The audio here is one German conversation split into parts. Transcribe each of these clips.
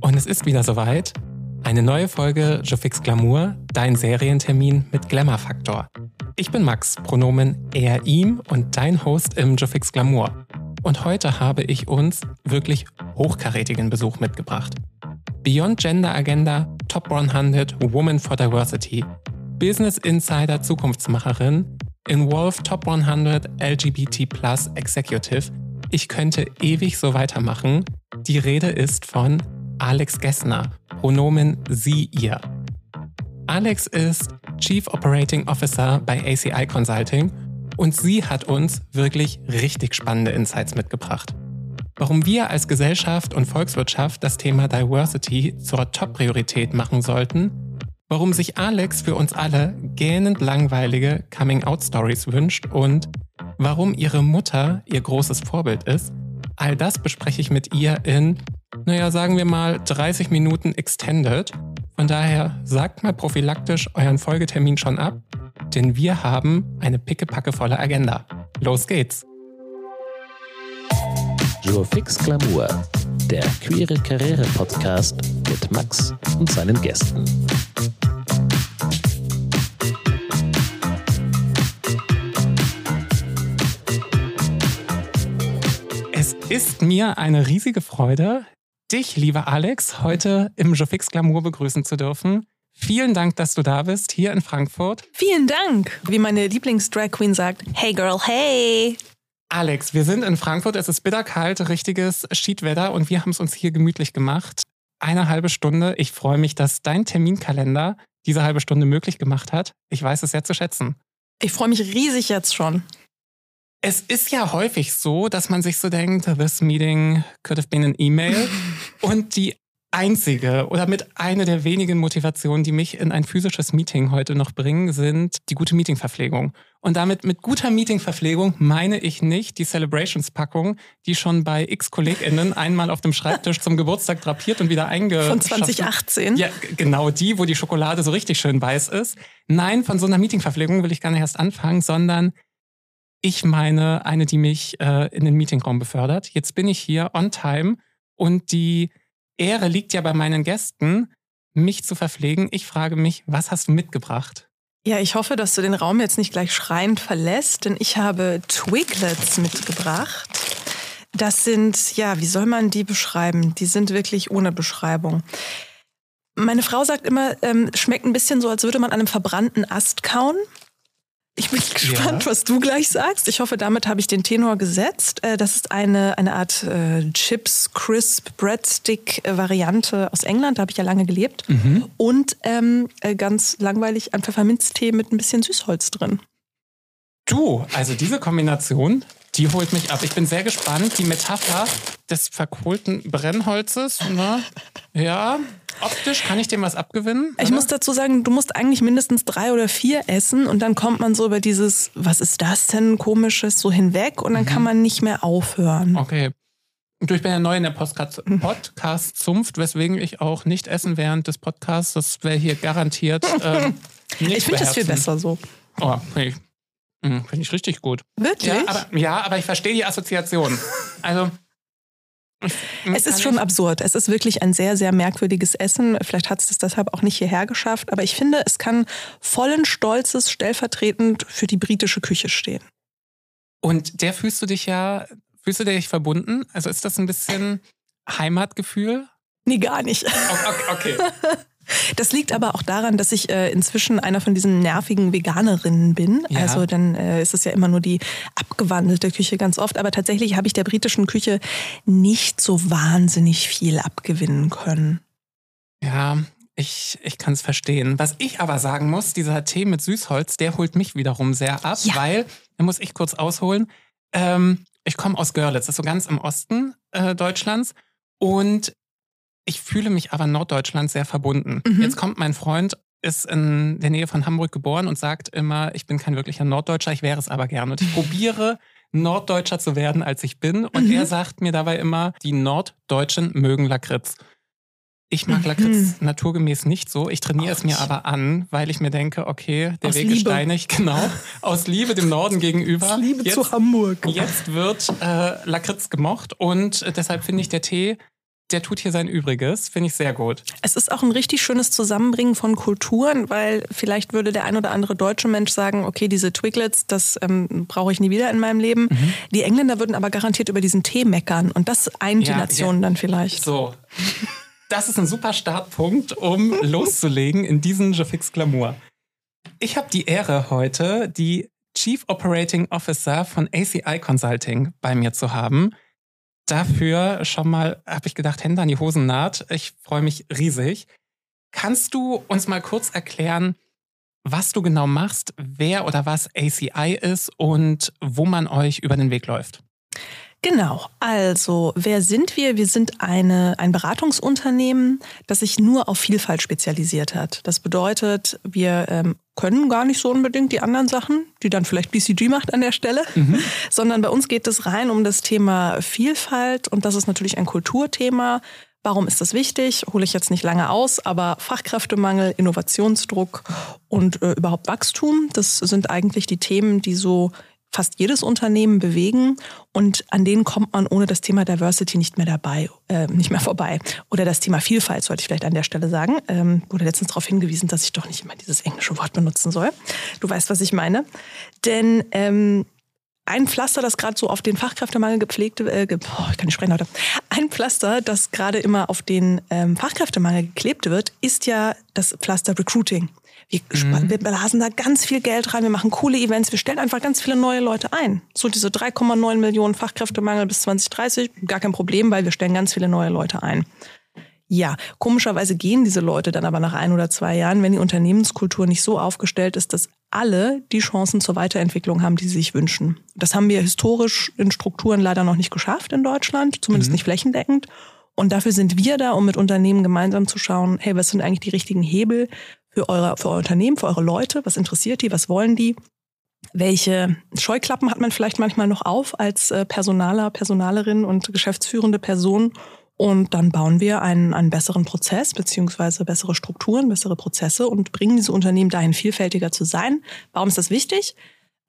Und es ist wieder soweit. Eine neue Folge Je Fix Glamour, dein Serientermin mit Glamour-Faktor. Ich bin Max, Pronomen er, ihm und dein Host im Je Fix Glamour. Und heute habe ich uns wirklich hochkarätigen Besuch mitgebracht. Beyond Gender Agenda, Top 100 Woman for Diversity, Business Insider Zukunftsmacherin, Involve Top 100 LGBT Plus Executive. Ich könnte ewig so weitermachen. Die Rede ist von Alex Gessner, Pronomen sie, ihr. Alex ist Chief Operating Officer bei ACI Consulting und sie hat uns wirklich richtig spannende Insights mitgebracht. Warum wir als Gesellschaft und Volkswirtschaft das Thema Diversity zur Top-Priorität machen sollten warum sich Alex für uns alle gähnend langweilige Coming-out-Stories wünscht und warum ihre Mutter ihr großes Vorbild ist, all das bespreche ich mit ihr in, naja, sagen wir mal 30 Minuten extended. Von daher sagt mal prophylaktisch euren Folgetermin schon ab, denn wir haben eine pickepackevolle Agenda. Los geht's! Joe Fix Glamour, der queere Karriere-Podcast mit Max und seinen Gästen. Es ist mir eine riesige Freude, dich, lieber Alex, heute im Jofix Glamour begrüßen zu dürfen. Vielen Dank, dass du da bist, hier in Frankfurt. Vielen Dank. Wie meine Lieblings-Drag Queen sagt, hey girl, hey. Alex, wir sind in Frankfurt, es ist bitterkalt, richtiges Schiedwetter und wir haben es uns hier gemütlich gemacht. Eine halbe Stunde. Ich freue mich, dass dein Terminkalender diese halbe Stunde möglich gemacht hat. Ich weiß es sehr zu schätzen. Ich freue mich riesig jetzt schon. Es ist ja häufig so, dass man sich so denkt, this meeting could have been an email. und die einzige oder mit einer der wenigen Motivationen, die mich in ein physisches Meeting heute noch bringen, sind die gute Meetingverpflegung. Und damit mit guter Meetingverpflegung meine ich nicht die Celebrations-Packung, die schon bei x KollegInnen einmal auf dem Schreibtisch zum Geburtstag drapiert und wieder eingeschafft Von 2018? Ja, genau die, wo die Schokolade so richtig schön weiß ist. Nein, von so einer Meetingverpflegung will ich gar nicht erst anfangen, sondern ich meine eine, die mich äh, in den Meetingraum befördert. Jetzt bin ich hier on time und die Ehre liegt ja bei meinen Gästen, mich zu verpflegen. Ich frage mich, was hast du mitgebracht? Ja, ich hoffe, dass du den Raum jetzt nicht gleich schreiend verlässt, denn ich habe Twiglets mitgebracht. Das sind, ja, wie soll man die beschreiben? Die sind wirklich ohne Beschreibung. Meine Frau sagt immer, ähm, schmeckt ein bisschen so, als würde man an einem verbrannten Ast kauen. Ich bin gespannt, ja. was du gleich sagst. Ich hoffe, damit habe ich den Tenor gesetzt. Äh, das ist eine, eine Art äh, Chips Crisp Breadstick Variante aus England. Da habe ich ja lange gelebt. Mhm. Und ähm, äh, ganz langweilig ein Pfefferminztee mit ein bisschen Süßholz drin. Du, also diese Kombination, die holt mich ab. Ich bin sehr gespannt. Die Metapher des verkohlten Brennholzes, ne? Ja, optisch kann ich dem was abgewinnen? Oder? Ich muss dazu sagen, du musst eigentlich mindestens drei oder vier essen und dann kommt man so über dieses, was ist das denn, komisches, so hinweg und dann mhm. kann man nicht mehr aufhören. Okay. Du, ich bin ja neu in der Podcast-Zunft, weswegen ich auch nicht essen während des Podcasts. Das wäre hier garantiert. Ähm, ich finde das viel besser so. Oh, nee, hm, Finde ich richtig gut. Wirklich? Ja, aber, ja, aber ich verstehe die Assoziation. Also. Es ist schon absurd. Es ist wirklich ein sehr, sehr merkwürdiges Essen. Vielleicht hat es das deshalb auch nicht hierher geschafft. Aber ich finde, es kann vollen Stolzes stellvertretend für die britische Küche stehen. Und der fühlst du dich ja, fühlst du dich verbunden? Also ist das ein bisschen Heimatgefühl? Nee, gar nicht. Okay. okay. Das liegt aber auch daran, dass ich äh, inzwischen einer von diesen nervigen Veganerinnen bin. Ja. Also dann äh, ist es ja immer nur die abgewandelte Küche ganz oft. Aber tatsächlich habe ich der britischen Küche nicht so wahnsinnig viel abgewinnen können. Ja, ich, ich kann es verstehen. Was ich aber sagen muss, dieser Tee mit Süßholz, der holt mich wiederum sehr ab, ja. weil, da muss ich kurz ausholen, ähm, ich komme aus Görlitz, das ist so ganz im Osten äh, Deutschlands. Und ich fühle mich aber Norddeutschland sehr verbunden. Mhm. Jetzt kommt mein Freund, ist in der Nähe von Hamburg geboren und sagt immer, ich bin kein wirklicher Norddeutscher, ich wäre es aber gern. Und ich probiere, Norddeutscher zu werden, als ich bin. Und mhm. er sagt mir dabei immer, die Norddeutschen mögen Lakritz. Ich mag Lakritz mhm. naturgemäß nicht so. Ich trainiere es mir aber an, weil ich mir denke, okay, der aus Weg ist steinig, genau. Aus Liebe dem Norden gegenüber. Aus Liebe jetzt, zu Hamburg. Jetzt wird äh, Lakritz gemocht und deshalb finde ich der Tee der tut hier sein Übriges. Finde ich sehr gut. Es ist auch ein richtig schönes Zusammenbringen von Kulturen, weil vielleicht würde der ein oder andere deutsche Mensch sagen, okay, diese Twiglets, das ähm, brauche ich nie wieder in meinem Leben. Mhm. Die Engländer würden aber garantiert über diesen Tee meckern und das eint ja, die Nationen ja. dann vielleicht. So. Das ist ein super Startpunkt, um loszulegen in diesen Jefix Glamour. Ich habe die Ehre heute, die Chief Operating Officer von ACI Consulting bei mir zu haben dafür schon mal, habe ich gedacht, Hände an die Hosen naht. Ich freue mich riesig. Kannst du uns mal kurz erklären, was du genau machst, wer oder was ACI ist und wo man euch über den Weg läuft? Genau, also wer sind wir? Wir sind eine, ein Beratungsunternehmen, das sich nur auf Vielfalt spezialisiert hat. Das bedeutet, wir ähm, können gar nicht so unbedingt die anderen Sachen, die dann vielleicht BCG macht an der Stelle, mhm. sondern bei uns geht es rein um das Thema Vielfalt und das ist natürlich ein Kulturthema. Warum ist das wichtig? Hole ich jetzt nicht lange aus, aber Fachkräftemangel, Innovationsdruck und äh, überhaupt Wachstum, das sind eigentlich die Themen, die so fast jedes Unternehmen bewegen und an denen kommt man ohne das Thema Diversity nicht mehr dabei, äh, nicht mehr vorbei. Oder das Thema Vielfalt sollte ich vielleicht an der Stelle sagen. Ähm, wurde letztens darauf hingewiesen, dass ich doch nicht immer dieses englische Wort benutzen soll. Du weißt, was ich meine. Denn ähm, ein Pflaster, das gerade so auf den Fachkräftemangel gepflegt, äh, ge oh, ich kann nicht sprechen heute. Ein Pflaster, das gerade immer auf den ähm, Fachkräftemangel geklebt wird, ist ja das Pflaster Recruiting. Wir, mhm. wir blasen da ganz viel Geld rein, wir machen coole Events, wir stellen einfach ganz viele neue Leute ein. So diese 3,9 Millionen Fachkräftemangel bis 2030, gar kein Problem, weil wir stellen ganz viele neue Leute ein. Ja, komischerweise gehen diese Leute dann aber nach ein oder zwei Jahren, wenn die Unternehmenskultur nicht so aufgestellt ist, dass alle die Chancen zur Weiterentwicklung haben, die sie sich wünschen. Das haben wir historisch in Strukturen leider noch nicht geschafft in Deutschland, zumindest mhm. nicht flächendeckend. Und dafür sind wir da, um mit Unternehmen gemeinsam zu schauen, hey, was sind eigentlich die richtigen Hebel, für, eure, für euer Unternehmen, für eure Leute? Was interessiert die? Was wollen die? Welche Scheuklappen hat man vielleicht manchmal noch auf als äh, Personaler, Personalerin und geschäftsführende Person? Und dann bauen wir einen, einen besseren Prozess beziehungsweise bessere Strukturen, bessere Prozesse und bringen diese Unternehmen dahin, vielfältiger zu sein. Warum ist das wichtig?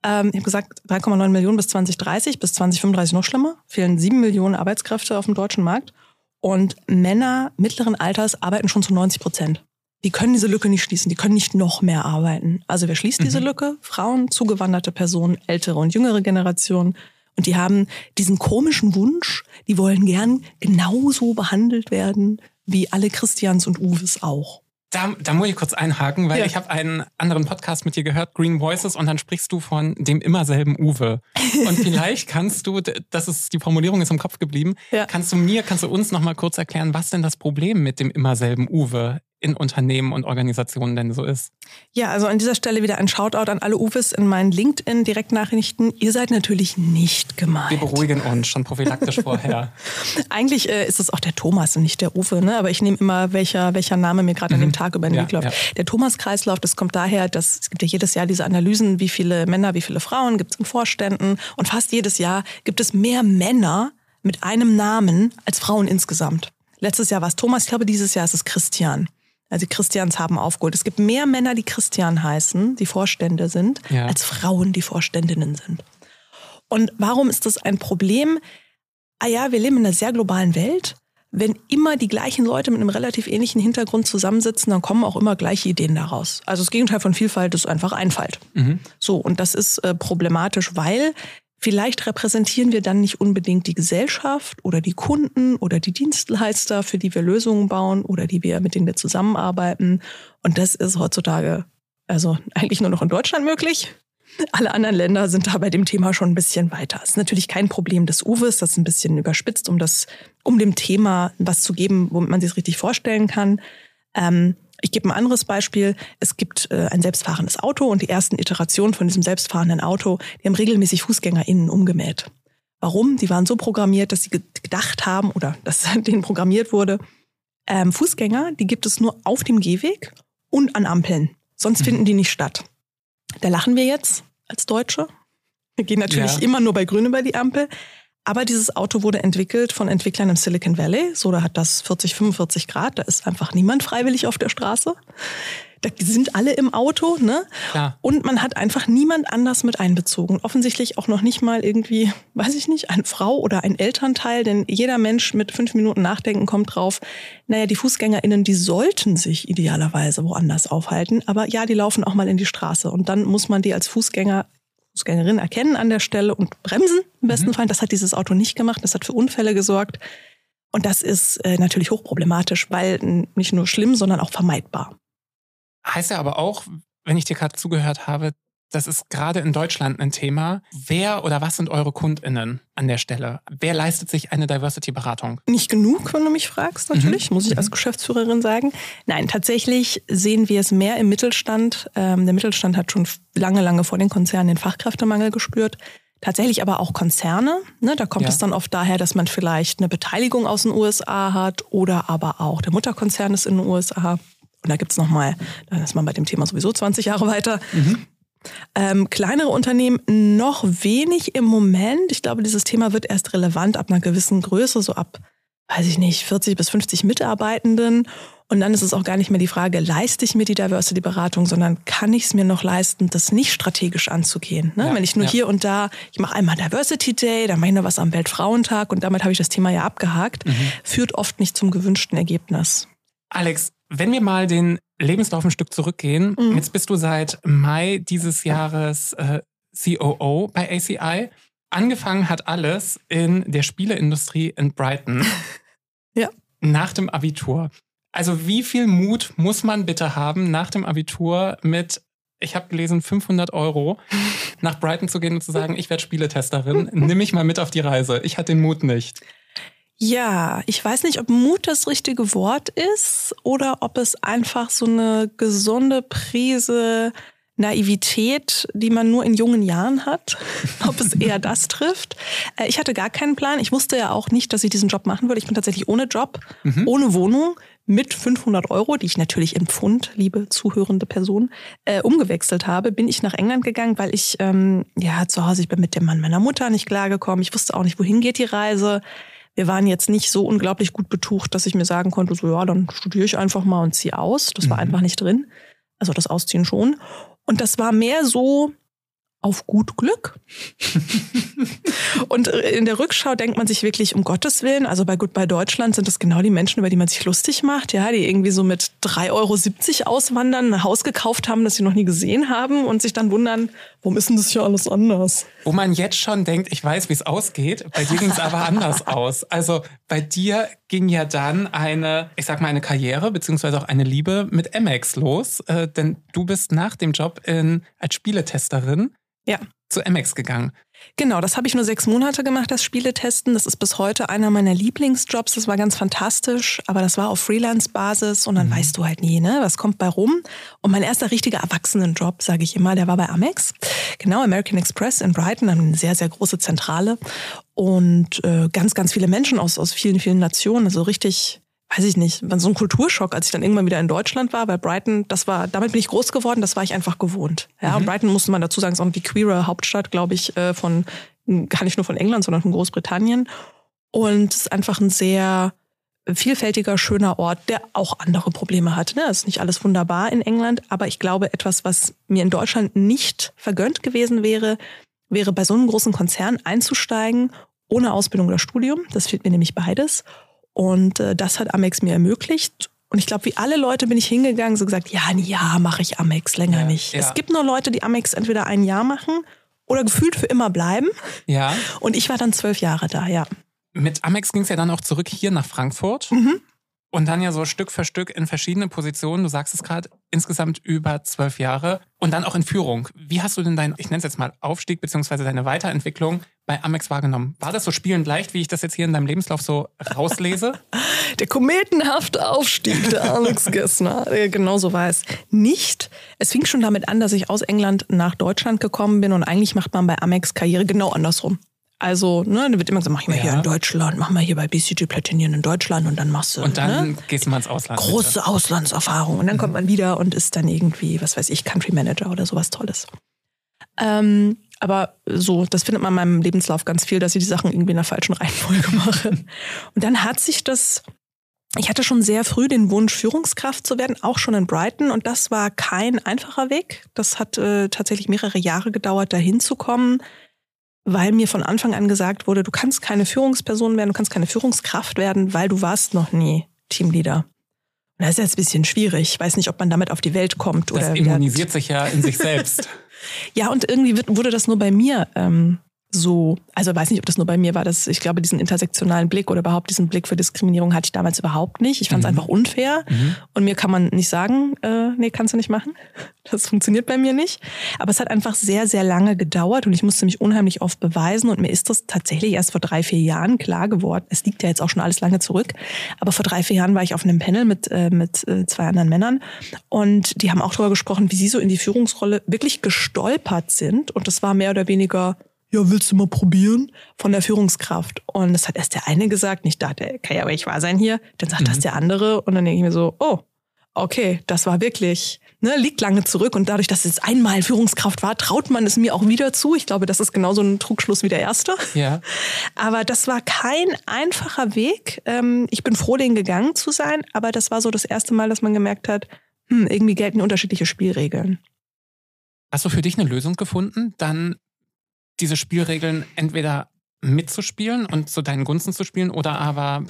Ähm, ich habe gesagt, 3,9 Millionen bis 2030, bis 2035 noch schlimmer. Fehlen sieben Millionen Arbeitskräfte auf dem deutschen Markt. Und Männer mittleren Alters arbeiten schon zu 90 Prozent die können diese Lücke nicht schließen, die können nicht noch mehr arbeiten. Also wer schließt mhm. diese Lücke? Frauen, zugewanderte Personen, ältere und jüngere Generationen. Und die haben diesen komischen Wunsch, die wollen gern genauso behandelt werden wie alle Christians und Uwes auch. Da, da muss ich kurz einhaken, weil ja. ich habe einen anderen Podcast mit dir gehört, Green Voices, und dann sprichst du von dem immer selben Uwe. Und vielleicht kannst du, das ist die Formulierung ist im Kopf geblieben, ja. kannst du mir, kannst du uns noch mal kurz erklären, was denn das Problem mit dem immer selben Uwe in Unternehmen und Organisationen denn so ist. Ja, also an dieser Stelle wieder ein Shoutout an alle Uwes in meinen LinkedIn-Direktnachrichten. Ihr seid natürlich nicht gemeint. Wir beruhigen uns schon prophylaktisch vorher. Eigentlich äh, ist es auch der Thomas und nicht der Uwe, ne? aber ich nehme immer, welcher, welcher Name mir gerade mhm. an dem mhm. Tag über den ja, Weg läuft. Ja. Der Thomas-Kreislauf, das kommt daher, dass es gibt ja jedes Jahr diese Analysen, wie viele Männer, wie viele Frauen gibt es in Vorständen und fast jedes Jahr gibt es mehr Männer mit einem Namen als Frauen insgesamt. Letztes Jahr war es Thomas, ich glaube dieses Jahr ist es Christian. Also Christians haben aufgeholt. Es gibt mehr Männer, die Christian heißen, die Vorstände sind, ja. als Frauen, die Vorständinnen sind. Und warum ist das ein Problem? Ah ja, wir leben in einer sehr globalen Welt. Wenn immer die gleichen Leute mit einem relativ ähnlichen Hintergrund zusammensitzen, dann kommen auch immer gleiche Ideen daraus. Also das Gegenteil von Vielfalt ist einfach Einfalt. Mhm. So, und das ist äh, problematisch, weil Vielleicht repräsentieren wir dann nicht unbedingt die Gesellschaft oder die Kunden oder die Dienstleister, für die wir Lösungen bauen oder die wir, mit denen wir zusammenarbeiten. Und das ist heutzutage also eigentlich nur noch in Deutschland möglich. Alle anderen Länder sind da bei dem Thema schon ein bisschen weiter. Das ist natürlich kein Problem des Uwes, das ist ein bisschen überspitzt, um das, um dem Thema was zu geben, womit man sich richtig vorstellen kann. Ähm, ich gebe ein anderes Beispiel. Es gibt äh, ein selbstfahrendes Auto und die ersten Iterationen von diesem selbstfahrenden Auto, die haben regelmäßig FußgängerInnen umgemäht. Warum? Die waren so programmiert, dass sie gedacht haben oder dass denen programmiert wurde, ähm, Fußgänger, die gibt es nur auf dem Gehweg und an Ampeln. Sonst mhm. finden die nicht statt. Da lachen wir jetzt als Deutsche. Wir gehen natürlich ja. immer nur bei Grün über die Ampel. Aber dieses Auto wurde entwickelt von Entwicklern im Silicon Valley. So, da hat das 40, 45 Grad. Da ist einfach niemand freiwillig auf der Straße. Da sind alle im Auto, ne? Klar. Und man hat einfach niemand anders mit einbezogen. Offensichtlich auch noch nicht mal irgendwie, weiß ich nicht, eine Frau oder ein Elternteil, denn jeder Mensch mit fünf Minuten Nachdenken kommt drauf, naja, die FußgängerInnen, die sollten sich idealerweise woanders aufhalten, aber ja, die laufen auch mal in die Straße. Und dann muss man die als Fußgänger Fußgängerin erkennen an der Stelle und bremsen im besten mhm. Fall. Das hat dieses Auto nicht gemacht. Das hat für Unfälle gesorgt. Und das ist äh, natürlich hochproblematisch, weil nicht nur schlimm, sondern auch vermeidbar. Heißt ja aber auch, wenn ich dir gerade zugehört habe, das ist gerade in Deutschland ein Thema. Wer oder was sind eure KundInnen an der Stelle? Wer leistet sich eine Diversity-Beratung? Nicht genug, wenn du mich fragst, natürlich, mhm. muss ich als mhm. Geschäftsführerin sagen. Nein, tatsächlich sehen wir es mehr im Mittelstand. Ähm, der Mittelstand hat schon lange, lange vor den Konzernen den Fachkräftemangel gespürt. Tatsächlich aber auch Konzerne. Ne? Da kommt ja. es dann oft daher, dass man vielleicht eine Beteiligung aus den USA hat oder aber auch der Mutterkonzern ist in den USA. Und da gibt's noch mal, dann ist man bei dem Thema sowieso 20 Jahre weiter. Mhm. Ähm, kleinere Unternehmen noch wenig im Moment. Ich glaube, dieses Thema wird erst relevant ab einer gewissen Größe, so ab, weiß ich nicht, 40 bis 50 Mitarbeitenden. Und dann ist es auch gar nicht mehr die Frage, leiste ich mir die Diversity-Beratung, sondern kann ich es mir noch leisten, das nicht strategisch anzugehen. Ne? Ja, Wenn ich nur ja. hier und da, ich mache einmal Diversity Day, dann mache ich noch was am Weltfrauentag und damit habe ich das Thema ja abgehakt, mhm. führt oft nicht zum gewünschten Ergebnis. Alex, wenn wir mal den Lebenslauf ein Stück zurückgehen, mhm. jetzt bist du seit Mai dieses Jahres äh, COO bei ACI. Angefangen hat alles in der Spieleindustrie in Brighton. ja. Nach dem Abitur. Also wie viel Mut muss man bitte haben, nach dem Abitur mit, ich habe gelesen, 500 Euro nach Brighton zu gehen und zu sagen, ich werde Spieletesterin, nimm mich mal mit auf die Reise. Ich hatte den Mut nicht. Ja, ich weiß nicht, ob Mut das richtige Wort ist oder ob es einfach so eine gesunde Prise Naivität, die man nur in jungen Jahren hat, ob es eher das trifft. Äh, ich hatte gar keinen Plan. Ich wusste ja auch nicht, dass ich diesen Job machen würde. Ich bin tatsächlich ohne Job, mhm. ohne Wohnung, mit 500 Euro, die ich natürlich im Pfund, liebe zuhörende Person, äh, umgewechselt habe, bin ich nach England gegangen, weil ich ähm, ja zu Hause, ich bin mit dem Mann meiner Mutter nicht klargekommen. Ich wusste auch nicht, wohin geht die Reise wir waren jetzt nicht so unglaublich gut betucht, dass ich mir sagen konnte, so ja, dann studiere ich einfach mal und ziehe aus. Das war mhm. einfach nicht drin. Also das Ausziehen schon. Und das war mehr so, auf gut Glück. und in der Rückschau denkt man sich wirklich um Gottes Willen, also bei Goodbye Deutschland sind das genau die Menschen, über die man sich lustig macht, ja, die irgendwie so mit 3,70 Euro auswandern, ein Haus gekauft haben, das sie noch nie gesehen haben und sich dann wundern, warum ist denn das hier alles anders? Wo man jetzt schon denkt, ich weiß, wie es ausgeht, bei dir ging es aber anders aus. Also bei dir ging ja dann eine, ich sag mal, eine Karriere beziehungsweise auch eine Liebe mit Amex los, äh, denn du bist nach dem Job in, als Spieletesterin ja. Zu Amex gegangen. Genau, das habe ich nur sechs Monate gemacht, das Spieletesten. Das ist bis heute einer meiner Lieblingsjobs. Das war ganz fantastisch, aber das war auf Freelance-Basis und dann mhm. weißt du halt nie, ne, was kommt bei rum. Und mein erster richtiger Erwachsenenjob, sage ich immer, der war bei Amex. Genau, American Express in Brighton, eine sehr, sehr große Zentrale. Und äh, ganz, ganz viele Menschen aus, aus vielen, vielen Nationen. Also richtig weiß ich nicht, so ein Kulturschock, als ich dann irgendwann wieder in Deutschland war, weil Brighton, das war, damit bin ich groß geworden, das war ich einfach gewohnt. Ja, mhm. Brighton musste man dazu sagen, ist auch die queere Hauptstadt, glaube ich, äh, von, gar nicht nur von England, sondern von Großbritannien. Und es ist einfach ein sehr vielfältiger, schöner Ort, der auch andere Probleme hat. Ne? Es ist nicht alles wunderbar in England, aber ich glaube, etwas, was mir in Deutschland nicht vergönnt gewesen wäre, wäre bei so einem großen Konzern einzusteigen, ohne Ausbildung oder Studium. Das fehlt mir nämlich beides. Und äh, das hat Amex mir ermöglicht. Und ich glaube, wie alle Leute bin ich hingegangen, so gesagt, ja, ein Jahr mache ich Amex, länger ja, nicht. Ja. Es gibt nur Leute, die Amex entweder ein Jahr machen oder gefühlt für immer bleiben. Ja. Und ich war dann zwölf Jahre da, ja. Mit Amex ging es ja dann auch zurück hier nach Frankfurt. Mhm. Und dann ja so Stück für Stück in verschiedene Positionen. Du sagst es gerade, insgesamt über zwölf Jahre. Und dann auch in Führung. Wie hast du denn deinen, ich nenne es jetzt mal Aufstieg beziehungsweise deine Weiterentwicklung bei Amex wahrgenommen? War das so spielend leicht, wie ich das jetzt hier in deinem Lebenslauf so rauslese? der kometenhafte Aufstieg der Alex Gessner. genau so war es nicht. Es fing schon damit an, dass ich aus England nach Deutschland gekommen bin und eigentlich macht man bei Amex Karriere genau andersrum. Also, ne, da wird immer gesagt, mach ich mal ja. hier in Deutschland, mach mal hier bei BCG Platinieren in Deutschland und dann machst du. Und dann ne? gehst du mal ins Ausland. Große bitte. Auslandserfahrung. Und dann mhm. kommt man wieder und ist dann irgendwie, was weiß ich, Country Manager oder sowas Tolles. Ähm, aber so, das findet man in meinem Lebenslauf ganz viel, dass ich die Sachen irgendwie in der falschen Reihenfolge mache. Und dann hat sich das ich hatte schon sehr früh den Wunsch, Führungskraft zu werden, auch schon in Brighton. Und das war kein einfacher Weg. Das hat äh, tatsächlich mehrere Jahre gedauert, dahin zu kommen, weil mir von Anfang an gesagt wurde, du kannst keine Führungsperson werden, du kannst keine Führungskraft werden, weil du warst noch nie Teamleader. Das ist jetzt ein bisschen schwierig. Ich weiß nicht, ob man damit auf die Welt kommt. Das oder immunisiert sich ja in sich selbst. ja, und irgendwie wird, wurde das nur bei mir ähm, so, also weiß nicht, ob das nur bei mir war, dass ich glaube, diesen intersektionalen Blick oder überhaupt diesen Blick für Diskriminierung hatte ich damals überhaupt nicht. Ich fand es mhm. einfach unfair mhm. und mir kann man nicht sagen, äh, nee, kannst du nicht machen. Das funktioniert bei mir nicht. Aber es hat einfach sehr, sehr lange gedauert und ich musste mich unheimlich oft beweisen und mir ist das tatsächlich erst vor drei, vier Jahren klar geworden. Es liegt ja jetzt auch schon alles lange zurück, aber vor drei, vier Jahren war ich auf einem Panel mit, äh, mit äh, zwei anderen Männern und die haben auch darüber gesprochen, wie sie so in die Führungsrolle wirklich gestolpert sind und das war mehr oder weniger ja, willst du mal probieren? Von der Führungskraft. Und das hat erst der eine gesagt. Nicht dachte, kann ja aber ich wahr sein hier. Dann sagt mhm. das der andere. Und dann denke ich mir so, oh, okay, das war wirklich, ne, liegt lange zurück. Und dadurch, dass es einmal Führungskraft war, traut man es mir auch wieder zu. Ich glaube, das ist genauso ein Trugschluss wie der erste. Ja. Aber das war kein einfacher Weg. Ähm, ich bin froh, den gegangen zu sein. Aber das war so das erste Mal, dass man gemerkt hat, hm, irgendwie gelten unterschiedliche Spielregeln. Hast du für dich eine Lösung gefunden, dann diese Spielregeln entweder mitzuspielen und zu deinen Gunsten zu spielen oder aber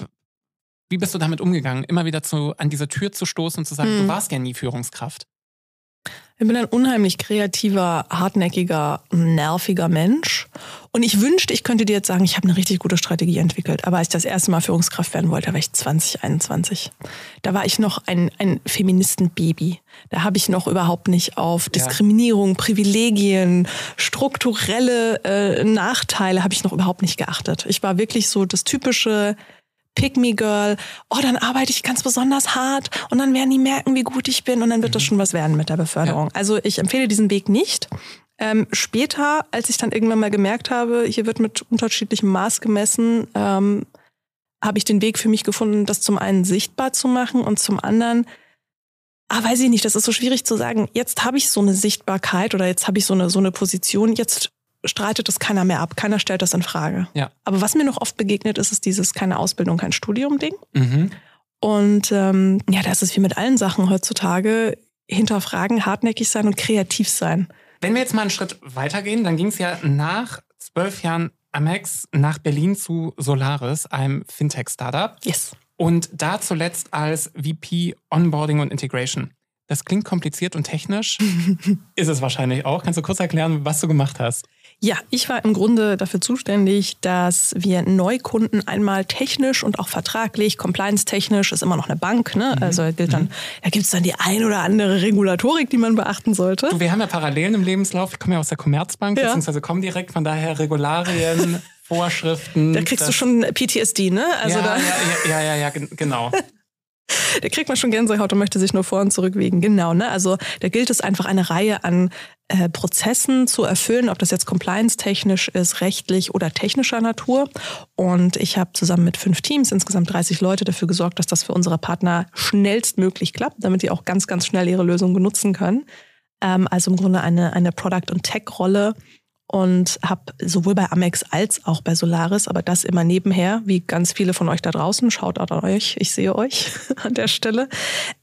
wie bist du damit umgegangen, immer wieder zu, an diese Tür zu stoßen und zu sagen, hm. du warst ja nie Führungskraft? Ich bin ein unheimlich kreativer, hartnäckiger, nerviger Mensch. Und ich wünschte, ich könnte dir jetzt sagen, ich habe eine richtig gute Strategie entwickelt. Aber als ich das erste Mal Führungskraft werden wollte, war ich 2021. Da war ich noch ein, ein Feministenbaby. Da habe ich noch überhaupt nicht auf Diskriminierung, Privilegien, strukturelle äh, Nachteile habe ich noch überhaupt nicht geachtet. Ich war wirklich so das typische Pick Me Girl, oh, dann arbeite ich ganz besonders hart und dann werden die merken, wie gut ich bin und dann wird das mhm. schon was werden mit der Beförderung. Ja. Also ich empfehle diesen Weg nicht. Ähm, später, als ich dann irgendwann mal gemerkt habe, hier wird mit unterschiedlichem Maß gemessen, ähm, habe ich den Weg für mich gefunden, das zum einen sichtbar zu machen und zum anderen, ah, weiß ich nicht, das ist so schwierig zu sagen, jetzt habe ich so eine Sichtbarkeit oder jetzt habe ich so eine, so eine Position, jetzt streitet es keiner mehr ab, keiner stellt das in Frage. Ja. Aber was mir noch oft begegnet, ist es dieses keine Ausbildung, kein Studium-Ding. Mhm. Und ähm, ja, da ist es wie mit allen Sachen heutzutage. Hinterfragen, hartnäckig sein und kreativ sein. Wenn wir jetzt mal einen Schritt weitergehen, dann ging es ja nach zwölf Jahren Amex nach Berlin zu Solaris, einem Fintech-Startup. Yes. Und da zuletzt als VP Onboarding und Integration. Das klingt kompliziert und technisch. ist es wahrscheinlich auch. Kannst du kurz erklären, was du gemacht hast? Ja, ich war im Grunde dafür zuständig, dass wir Neukunden einmal technisch und auch vertraglich, compliance-technisch, ist immer noch eine Bank, ne? Mhm. Also gilt dann, mhm. da gibt es dann die ein oder andere Regulatorik, die man beachten sollte. Du, wir haben ja Parallelen im Lebenslauf. Ich komme ja aus der Commerzbank, ja. beziehungsweise komme direkt, von daher Regularien, Vorschriften. Da kriegst du schon PTSD, ne? Also ja, da ja, ja, ja, ja, genau. Da kriegt man schon Gänsehaut und möchte sich nur vor und zurück wiegen. Genau, ne? Also da gilt es einfach eine Reihe an äh, Prozessen zu erfüllen, ob das jetzt compliance-technisch ist, rechtlich oder technischer Natur. Und ich habe zusammen mit fünf Teams, insgesamt 30 Leute, dafür gesorgt, dass das für unsere Partner schnellstmöglich klappt, damit die auch ganz, ganz schnell ihre Lösung benutzen können. Ähm, also im Grunde eine, eine Product- und Tech-Rolle und habe sowohl bei Amex als auch bei Solaris, aber das immer nebenher, wie ganz viele von euch da draußen, schaut an euch, ich sehe euch an der Stelle,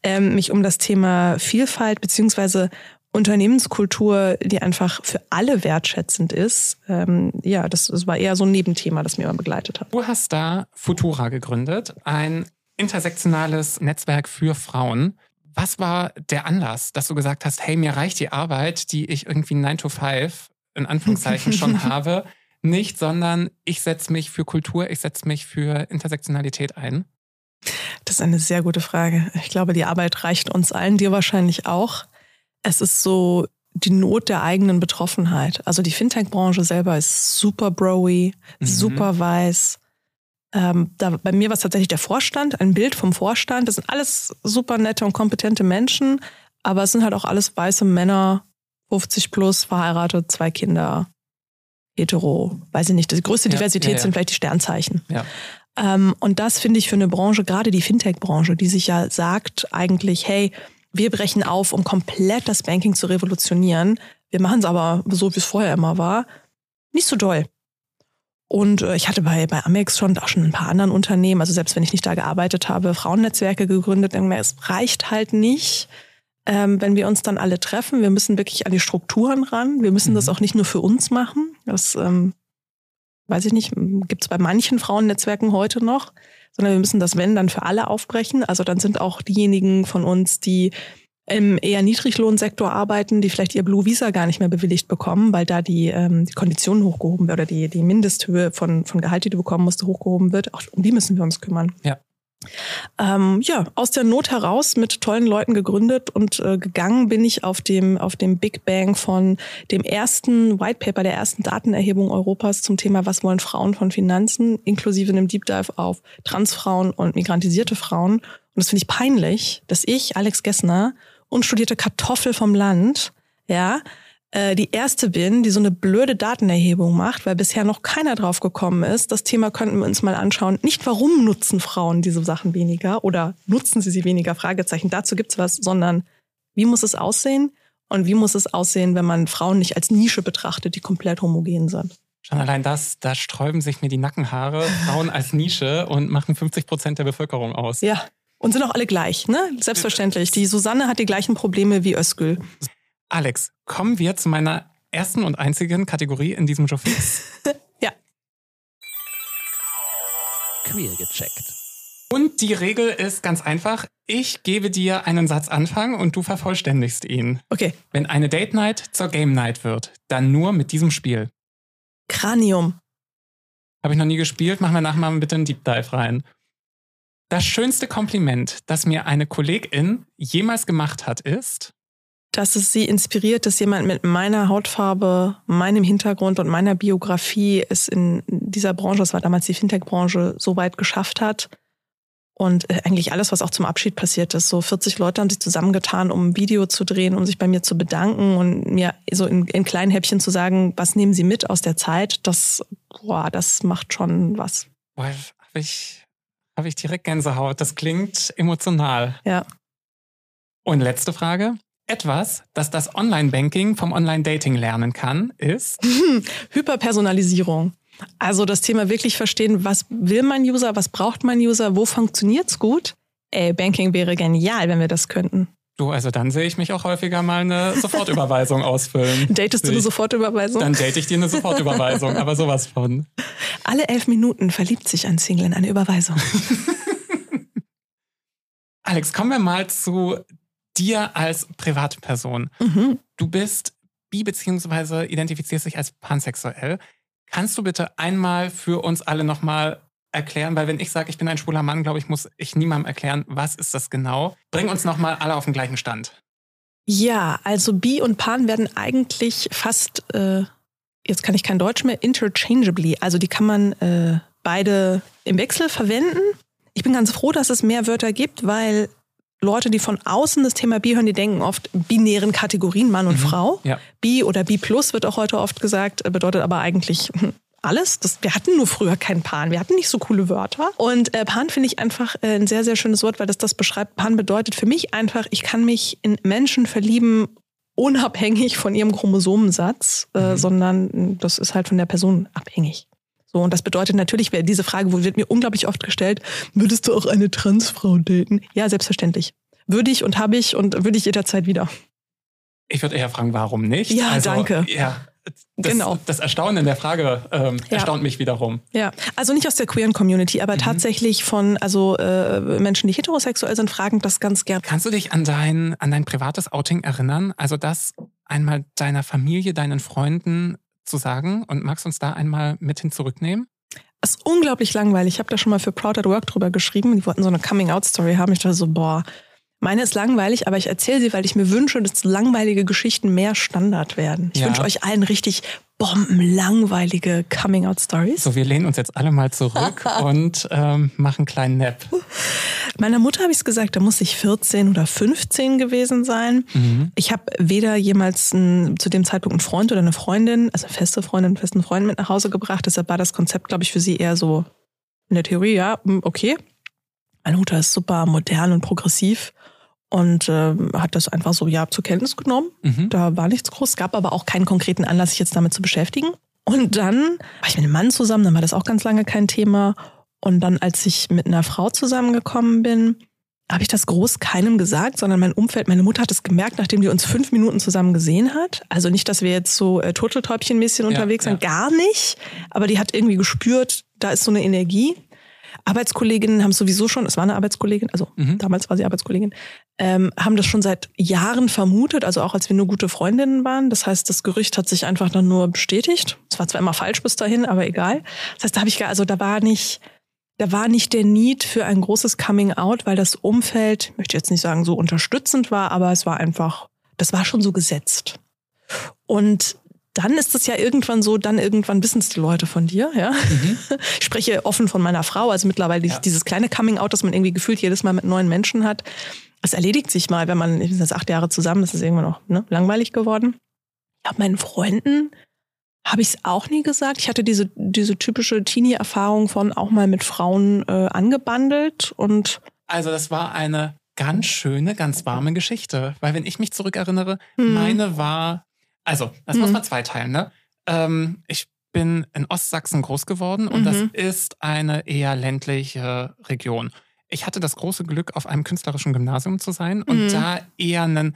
ähm, mich um das Thema Vielfalt beziehungsweise Unternehmenskultur, die einfach für alle wertschätzend ist. Ähm, ja, das, das war eher so ein Nebenthema, das mir immer begleitet hat. Du hast da Futura gegründet, ein intersektionales Netzwerk für Frauen. Was war der Anlass, dass du gesagt hast, hey, mir reicht die Arbeit, die ich irgendwie 9 to 5 in Anführungszeichen schon habe, nicht, sondern ich setze mich für Kultur, ich setze mich für Intersektionalität ein? Das ist eine sehr gute Frage. Ich glaube, die Arbeit reicht uns allen, dir wahrscheinlich auch. Es ist so die Not der eigenen Betroffenheit. Also die Fintech-Branche selber ist super broy, mhm. super weiß. Ähm, da, bei mir war es tatsächlich der Vorstand, ein Bild vom Vorstand. Das sind alles super nette und kompetente Menschen, aber es sind halt auch alles weiße Männer 50 plus, verheiratet, zwei Kinder, hetero, weiß ich nicht. Die größte Diversität ja, ja. sind vielleicht die Sternzeichen. Ähm, und das finde ich für eine Branche, gerade die Fintech-Branche, die sich ja sagt eigentlich, hey, wir brechen auf, um komplett das Banking zu revolutionieren. Wir machen es aber so, wie es vorher immer war, nicht so doll. Und äh, ich hatte bei, bei Amex schon, auch schon ein paar anderen Unternehmen, also selbst wenn ich nicht da gearbeitet habe, Frauennetzwerke gegründet. Es reicht halt nicht, ähm, wenn wir uns dann alle treffen. Wir müssen wirklich an die Strukturen ran. Wir müssen mhm. das auch nicht nur für uns machen. Das ähm, weiß ich nicht, gibt es bei manchen Frauennetzwerken heute noch, sondern wir müssen das Wenn dann für alle aufbrechen. Also dann sind auch diejenigen von uns, die im eher Niedriglohnsektor arbeiten, die vielleicht ihr Blue Visa gar nicht mehr bewilligt bekommen, weil da die, ähm, die Konditionen hochgehoben werden oder die, die Mindesthöhe von, von Gehalt, die du bekommen musst, hochgehoben wird. Auch um die müssen wir uns kümmern. Ja. Ähm, ja, aus der Not heraus mit tollen Leuten gegründet und äh, gegangen bin ich auf dem, auf dem Big Bang von dem ersten White Paper, der ersten Datenerhebung Europas zum Thema Was wollen Frauen von Finanzen, inklusive einem Deep Dive auf Transfrauen und migrantisierte Frauen. Und das finde ich peinlich, dass ich, Alex Gessner, unstudierte Kartoffel vom Land, ja, äh, die erste bin, die so eine blöde Datenerhebung macht, weil bisher noch keiner drauf gekommen ist. Das Thema könnten wir uns mal anschauen. Nicht warum nutzen Frauen diese Sachen weniger oder nutzen sie sie weniger, Fragezeichen, dazu gibt's was, sondern wie muss es aussehen und wie muss es aussehen, wenn man Frauen nicht als Nische betrachtet, die komplett homogen sind. Schon allein das, da sträuben sich mir die Nackenhaare, Frauen als Nische und machen 50 Prozent der Bevölkerung aus. Ja, und sind auch alle gleich, ne? Selbstverständlich. Die Susanne hat die gleichen Probleme wie Özgül. Alex, kommen wir zu meiner ersten und einzigen Kategorie in diesem Showfix. ja. Queer gecheckt. Und die Regel ist ganz einfach. Ich gebe dir einen Satz Anfang und du vervollständigst ihn. Okay. Wenn eine Date Night zur Game Night wird, dann nur mit diesem Spiel. Cranium. Habe ich noch nie gespielt. Machen wir nachher mal bitte einen Deep Dive rein. Das schönste Kompliment, das mir eine Kollegin jemals gemacht hat, ist, dass es sie inspiriert, dass jemand mit meiner Hautfarbe, meinem Hintergrund und meiner Biografie es in dieser Branche, das war damals die Fintech-Branche, so weit geschafft hat. Und äh, eigentlich alles, was auch zum Abschied passiert ist. So 40 Leute haben sich zusammengetan, um ein Video zu drehen, um sich bei mir zu bedanken und mir so in, in kleinen Häppchen zu sagen, was nehmen Sie mit aus der Zeit. Das, boah, das macht schon was. Boah, habe ich habe ich direkt Gänsehaut. Das klingt emotional. Ja. Und letzte Frage. Etwas, das das Online-Banking vom Online-Dating lernen kann, ist Hyperpersonalisierung. Also das Thema wirklich verstehen, was will mein User, was braucht mein User, wo funktioniert's gut? Ey, Banking wäre genial, wenn wir das könnten. Du, also dann sehe ich mich auch häufiger mal eine Sofortüberweisung ausfüllen. Datest du eine Sofortüberweisung? Dann date ich dir eine Sofortüberweisung, aber sowas von. Alle elf Minuten verliebt sich ein Single in eine Überweisung. Alex, kommen wir mal zu dir als Privatperson. Mhm. Du bist bi beziehungsweise identifizierst dich als pansexuell. Kannst du bitte einmal für uns alle nochmal erklären, weil wenn ich sage, ich bin ein schwuler Mann, glaube ich, muss ich niemandem erklären, was ist das genau. Bring uns nochmal alle auf den gleichen Stand. Ja, also Bi und Pan werden eigentlich fast, äh, jetzt kann ich kein Deutsch mehr, interchangeably. Also die kann man äh, beide im Wechsel verwenden. Ich bin ganz froh, dass es mehr Wörter gibt, weil Leute, die von außen das Thema Bi hören, die denken oft binären Kategorien Mann und mhm, Frau. Ja. Bi oder Bi plus wird auch heute oft gesagt, äh, bedeutet aber eigentlich alles. Das, wir hatten nur früher kein Pan. Wir hatten nicht so coole Wörter. Und äh, Pan finde ich einfach äh, ein sehr, sehr schönes Wort, weil das das beschreibt. Pan bedeutet für mich einfach, ich kann mich in Menschen verlieben, unabhängig von ihrem Chromosomensatz, äh, mhm. sondern das ist halt von der Person abhängig. So, und das bedeutet natürlich, diese Frage wird mir unglaublich oft gestellt, würdest du auch eine Transfrau daten? Ja, selbstverständlich. Würde ich und habe ich und würde ich jederzeit wieder. Ich würde eher fragen, warum nicht? Ja, also, danke. Ja, das, genau. das Erstaunen der Frage ähm, ja. erstaunt mich wiederum. Ja, also nicht aus der queeren Community, aber mhm. tatsächlich von also äh, Menschen, die heterosexuell sind, fragen das ganz gern. Kannst du dich an dein an dein privates Outing erinnern? Also das einmal deiner Familie, deinen Freunden zu sagen und magst uns da einmal mit hin zurücknehmen? Das ist unglaublich langweilig. Ich habe da schon mal für Proud at Work drüber geschrieben. Die wollten so eine Coming-out-Story haben. Ich dachte so, boah, meine ist langweilig, aber ich erzähle sie, weil ich mir wünsche, dass langweilige Geschichten mehr Standard werden. Ich ja. wünsche euch allen richtig bombenlangweilige Coming-out-Stories. So, wir lehnen uns jetzt alle mal zurück und ähm, machen einen kleinen Nap. Meiner Mutter habe ich es gesagt, da muss ich 14 oder 15 gewesen sein. Mhm. Ich habe weder jemals ein, zu dem Zeitpunkt einen Freund oder eine Freundin, also eine feste Freundin, einen festen Freund mit nach Hause gebracht. Deshalb war das Konzept, glaube ich, für sie eher so in der Theorie, ja, okay. Meine Mutter ist super modern und progressiv und äh, hat das einfach so ja zur Kenntnis genommen. Mhm. Da war nichts groß, gab aber auch keinen konkreten Anlass, sich jetzt damit zu beschäftigen. Und dann war ich mit einem Mann zusammen, dann war das auch ganz lange kein Thema. Und dann, als ich mit einer Frau zusammengekommen bin, habe ich das groß keinem gesagt, sondern mein Umfeld, meine Mutter hat es gemerkt, nachdem die uns fünf Minuten zusammen gesehen hat. Also nicht, dass wir jetzt so äh, Turteltäubchenmäßchen ja, unterwegs sind, ja. gar nicht. Aber die hat irgendwie gespürt, da ist so eine Energie. Arbeitskolleginnen haben sowieso schon, es war eine Arbeitskollegin, also mhm. damals war sie Arbeitskollegin, ähm, haben das schon seit Jahren vermutet, also auch als wir nur gute Freundinnen waren. Das heißt, das Gerücht hat sich einfach dann nur bestätigt. Es war zwar immer falsch bis dahin, aber egal. Das heißt, da habe ich, also da war nicht, da war nicht der Need für ein großes Coming Out, weil das Umfeld, möchte jetzt nicht sagen, so unterstützend war, aber es war einfach, das war schon so gesetzt. Und dann ist es ja irgendwann so, dann irgendwann wissen es die Leute von dir, ja. Mhm. Ich spreche offen von meiner Frau, also mittlerweile ja. dieses kleine Coming Out, das man irgendwie gefühlt jedes Mal mit neuen Menschen hat. Es erledigt sich mal, wenn man, ich bin jetzt acht Jahre zusammen, das ist irgendwann auch ne, langweilig geworden. Ich habe meinen Freunden habe ich es auch nie gesagt. Ich hatte diese, diese typische Teenie-Erfahrung von auch mal mit Frauen äh, angebandelt und. Also, das war eine ganz schöne, ganz warme Geschichte. Weil, wenn ich mich zurückerinnere, hm. meine war, also, das hm. muss man zweiteilen, ne? Ähm, ich bin in Ostsachsen groß geworden und mhm. das ist eine eher ländliche Region. Ich hatte das große Glück, auf einem künstlerischen Gymnasium zu sein und mhm. da eher einen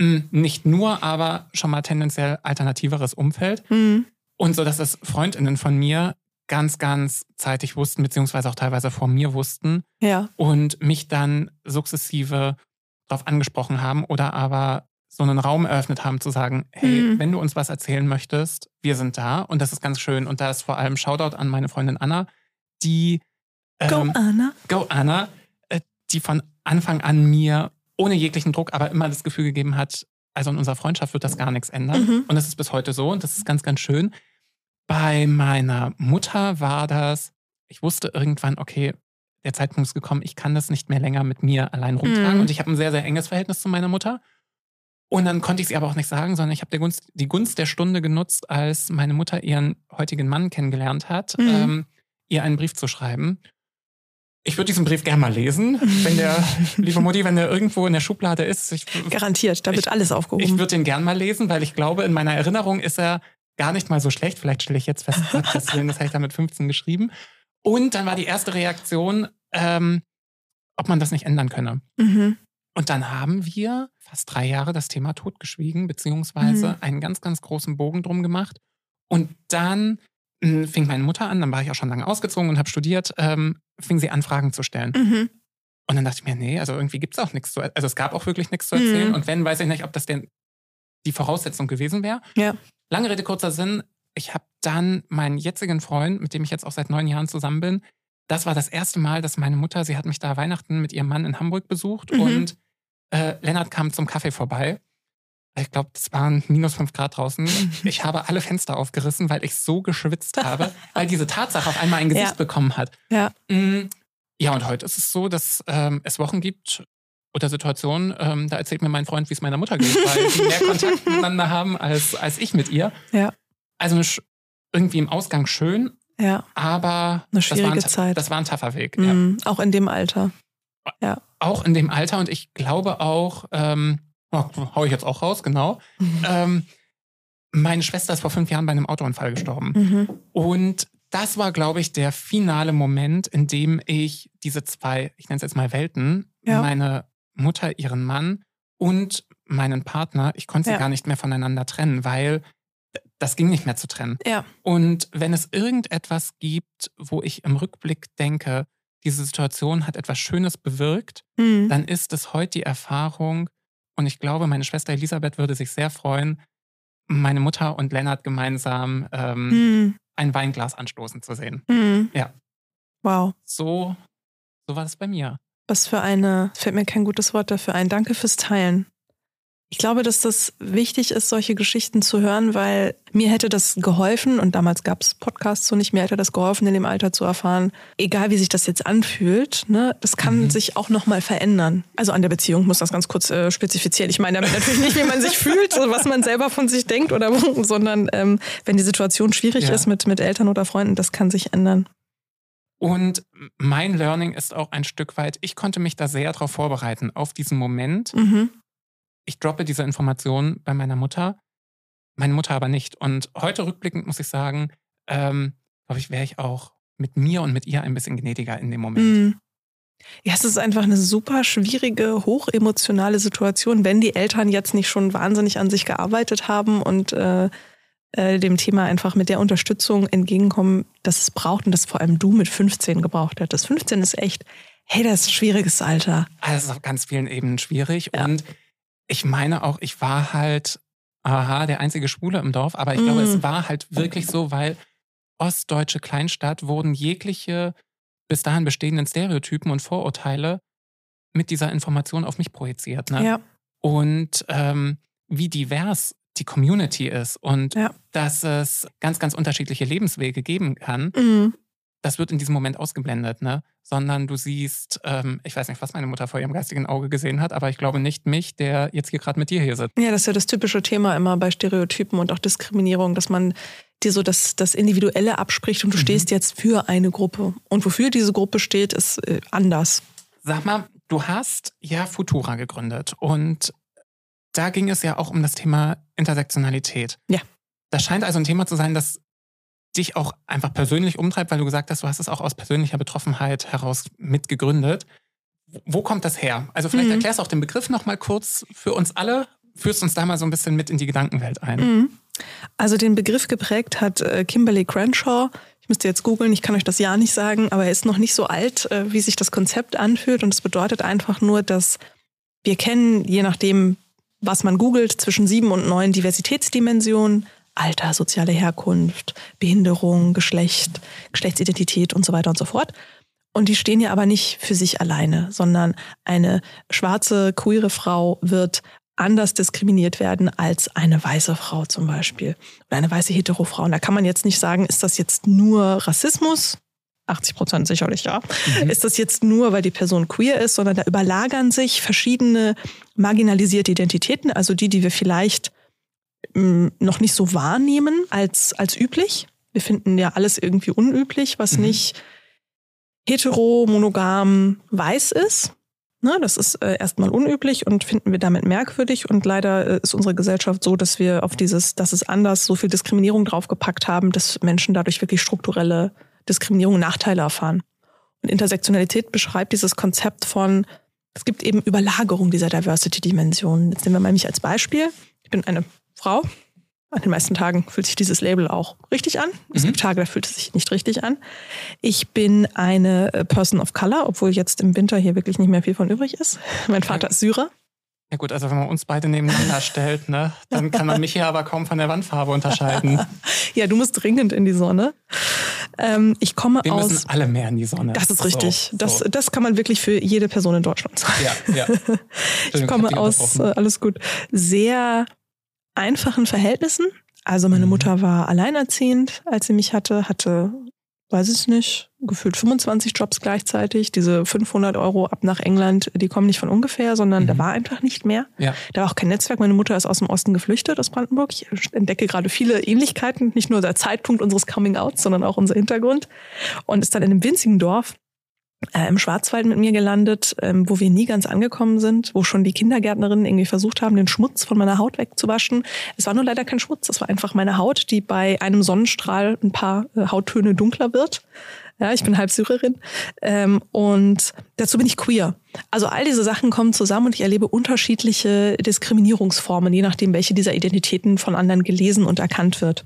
hm, nicht nur, aber schon mal tendenziell alternativeres Umfeld. Mhm. Und so, dass es Freundinnen von mir ganz, ganz zeitig wussten, beziehungsweise auch teilweise vor mir wussten. Ja. Und mich dann sukzessive darauf angesprochen haben oder aber so einen Raum eröffnet haben zu sagen, hey, mhm. wenn du uns was erzählen möchtest, wir sind da. Und das ist ganz schön. Und da ist vor allem Shoutout an meine Freundin Anna, die ähm, Go Anna. Go Anna, äh, die von Anfang an mir ohne jeglichen Druck, aber immer das Gefühl gegeben hat, also in unserer Freundschaft wird das gar nichts ändern. Mhm. Und das ist bis heute so und das ist ganz, ganz schön. Bei meiner Mutter war das, ich wusste irgendwann, okay, der Zeitpunkt ist gekommen, ich kann das nicht mehr länger mit mir allein rumtragen. Mhm. Und ich habe ein sehr, sehr enges Verhältnis zu meiner Mutter. Und dann konnte ich sie aber auch nicht sagen, sondern ich habe die Gunst, die Gunst der Stunde genutzt, als meine Mutter ihren heutigen Mann kennengelernt hat, mhm. ähm, ihr einen Brief zu schreiben. Ich würde diesen Brief gerne mal lesen, wenn der, liebe Mutti, wenn der irgendwo in der Schublade ist. Ich, Garantiert, da wird ich, alles aufgehoben. Ich würde den gern mal lesen, weil ich glaube, in meiner Erinnerung ist er gar nicht mal so schlecht. Vielleicht stelle ich jetzt fest, das habe ich da mit 15 geschrieben. Und dann war die erste Reaktion, ähm, ob man das nicht ändern könne. Mhm. Und dann haben wir fast drei Jahre das Thema totgeschwiegen, beziehungsweise mhm. einen ganz, ganz großen Bogen drum gemacht. Und dann hm, fing meine Mutter an, dann war ich auch schon lange ausgezogen und habe studiert, ähm, fing sie an, Fragen zu stellen. Mhm. Und dann dachte ich mir, nee, also irgendwie gibt es auch nichts zu Also es gab auch wirklich nichts zu erzählen. Mhm. Und wenn, weiß ich nicht, ob das denn die Voraussetzung gewesen wäre. Ja. Lange Rede, kurzer Sinn. Ich habe dann meinen jetzigen Freund, mit dem ich jetzt auch seit neun Jahren zusammen bin, das war das erste Mal, dass meine Mutter, sie hat mich da Weihnachten mit ihrem Mann in Hamburg besucht mhm. und äh, Lennart kam zum Kaffee vorbei ich glaube, es waren minus fünf Grad draußen. Ich habe alle Fenster aufgerissen, weil ich so geschwitzt habe, weil diese Tatsache auf einmal ein Gesicht ja. bekommen hat. Ja. Mm, ja, und heute ist es so, dass ähm, es Wochen gibt oder Situationen, ähm, da erzählt mir mein Freund, wie es meiner Mutter geht, weil die mehr Kontakt miteinander haben als, als ich mit ihr. Ja. Also irgendwie im Ausgang schön, ja. aber eine schwierige das war ein, Das war ein taffer Weg. Mhm, ja. Auch in dem Alter. Ja. Auch in dem Alter und ich glaube auch, ähm, Oh, hau ich jetzt auch raus, genau. Mhm. Ähm, meine Schwester ist vor fünf Jahren bei einem Autounfall gestorben. Mhm. Und das war, glaube ich, der finale Moment, in dem ich diese zwei, ich nenne es jetzt mal Welten, ja. meine Mutter, ihren Mann und meinen Partner, ich konnte sie ja. gar nicht mehr voneinander trennen, weil das ging nicht mehr zu trennen. Ja. Und wenn es irgendetwas gibt, wo ich im Rückblick denke, diese Situation hat etwas Schönes bewirkt, mhm. dann ist es heute die Erfahrung, und ich glaube, meine Schwester Elisabeth würde sich sehr freuen, meine Mutter und Lennart gemeinsam ähm, mhm. ein Weinglas anstoßen zu sehen. Mhm. Ja. Wow. So, so war das bei mir. Was für eine, fällt mir kein gutes Wort dafür ein. Danke fürs Teilen. Ich glaube, dass das wichtig ist, solche Geschichten zu hören, weil mir hätte das geholfen, und damals gab es Podcasts so nicht, mir hätte das geholfen, in dem Alter zu erfahren, egal wie sich das jetzt anfühlt, ne, das kann mhm. sich auch nochmal verändern. Also an der Beziehung muss das ganz kurz äh, spezifizieren. Ich meine damit natürlich nicht, wie man sich fühlt, so, was man selber von sich denkt, oder sondern ähm, wenn die Situation schwierig ja. ist mit, mit Eltern oder Freunden, das kann sich ändern. Und mein Learning ist auch ein Stück weit, ich konnte mich da sehr darauf vorbereiten, auf diesen Moment. Mhm ich droppe diese Information bei meiner Mutter. meine Mutter aber nicht. Und heute rückblickend muss ich sagen, ähm, glaube ich, wäre ich auch mit mir und mit ihr ein bisschen gnädiger in dem Moment. Mhm. Ja, es ist einfach eine super schwierige, hochemotionale Situation, wenn die Eltern jetzt nicht schon wahnsinnig an sich gearbeitet haben und äh, äh, dem Thema einfach mit der Unterstützung entgegenkommen, dass es braucht und dass vor allem du mit 15 gebraucht hättest. 15 ist echt, hey, das ist ein schwieriges Alter. Also es ist auf ganz vielen Ebenen schwierig. Ja. Und ich meine auch, ich war halt, aha, der einzige Schwule im Dorf, aber ich mm. glaube, es war halt wirklich so, weil ostdeutsche Kleinstadt wurden jegliche bis dahin bestehenden Stereotypen und Vorurteile mit dieser Information auf mich projiziert. Ne? Ja. Und ähm, wie divers die Community ist und ja. dass es ganz, ganz unterschiedliche Lebenswege geben kann, mhm. Das wird in diesem Moment ausgeblendet, ne? Sondern du siehst, ähm, ich weiß nicht, was meine Mutter vor ihrem geistigen Auge gesehen hat, aber ich glaube nicht mich, der jetzt hier gerade mit dir hier sitzt. Ja, das ist ja das typische Thema immer bei Stereotypen und auch Diskriminierung, dass man dir so das, das Individuelle abspricht und du mhm. stehst jetzt für eine Gruppe. Und wofür diese Gruppe steht, ist äh, anders. Sag mal, du hast ja Futura gegründet und da ging es ja auch um das Thema Intersektionalität. Ja. Das scheint also ein Thema zu sein, das dich auch einfach persönlich umtreibt, weil du gesagt hast, du hast es auch aus persönlicher Betroffenheit heraus mitgegründet. Wo kommt das her? Also vielleicht mhm. erklärst du auch den Begriff nochmal kurz für uns alle, führst uns da mal so ein bisschen mit in die Gedankenwelt ein. Mhm. Also den Begriff geprägt hat äh, Kimberly Crenshaw. Ich müsste jetzt googeln, ich kann euch das ja nicht sagen, aber er ist noch nicht so alt, äh, wie sich das Konzept anfühlt. Und es bedeutet einfach nur, dass wir kennen, je nachdem, was man googelt, zwischen sieben und neun Diversitätsdimensionen. Alter, soziale Herkunft, Behinderung, Geschlecht, Geschlechtsidentität und so weiter und so fort. Und die stehen ja aber nicht für sich alleine, sondern eine schwarze, queere Frau wird anders diskriminiert werden als eine weiße Frau zum Beispiel oder eine weiße hetero Frau. Und da kann man jetzt nicht sagen, ist das jetzt nur Rassismus 80 Prozent sicherlich ja. Mhm. Ist das jetzt nur, weil die Person queer ist, sondern da überlagern sich verschiedene marginalisierte Identitäten, also die, die wir vielleicht noch nicht so wahrnehmen als, als üblich. Wir finden ja alles irgendwie unüblich, was mhm. nicht hetero, monogam, weiß ist. Ne, das ist äh, erstmal unüblich und finden wir damit merkwürdig. Und leider äh, ist unsere Gesellschaft so, dass wir auf dieses, dass es anders, so viel Diskriminierung draufgepackt haben, dass Menschen dadurch wirklich strukturelle Diskriminierung und Nachteile erfahren. Und Intersektionalität beschreibt dieses Konzept von, es gibt eben Überlagerung dieser Diversity-Dimensionen. Jetzt nehmen wir mal mich als Beispiel. Ich bin eine Frau. An den meisten Tagen fühlt sich dieses Label auch richtig an. Es mhm. gibt Tage, da fühlt es sich nicht richtig an. Ich bin eine äh, Person of Color, obwohl jetzt im Winter hier wirklich nicht mehr viel von übrig ist. Mein Vater ist Syrer. Ja gut, also wenn man uns beide nebeneinander stellt, ne, dann kann man mich hier aber kaum von der Wandfarbe unterscheiden. ja, du musst dringend in die Sonne. Ähm, ich komme Wir aus. Wir müssen alle mehr in die Sonne. Das ist richtig. So, das, so. das kann man wirklich für jede Person in Deutschland sagen. Ja, ja. ich komme aus, äh, alles gut, sehr einfachen Verhältnissen. Also meine mhm. Mutter war alleinerziehend, als sie mich hatte, hatte weiß ich nicht, gefühlt 25 Jobs gleichzeitig. Diese 500 Euro ab nach England, die kommen nicht von ungefähr, sondern mhm. da war einfach nicht mehr. Ja. Da war auch kein Netzwerk. Meine Mutter ist aus dem Osten geflüchtet, aus Brandenburg. Ich entdecke gerade viele Ähnlichkeiten, nicht nur der Zeitpunkt unseres Coming-Outs, sondern auch unser Hintergrund. Und ist dann in einem winzigen Dorf äh, im Schwarzwald mit mir gelandet, ähm, wo wir nie ganz angekommen sind, wo schon die Kindergärtnerinnen irgendwie versucht haben, den Schmutz von meiner Haut wegzuwaschen. Es war nur leider kein Schmutz, es war einfach meine Haut, die bei einem Sonnenstrahl ein paar äh, Hauttöne dunkler wird. Ja, ich bin halb. Ähm, und dazu bin ich queer. Also all diese Sachen kommen zusammen und ich erlebe unterschiedliche Diskriminierungsformen, je nachdem, welche dieser Identitäten von anderen gelesen und erkannt wird.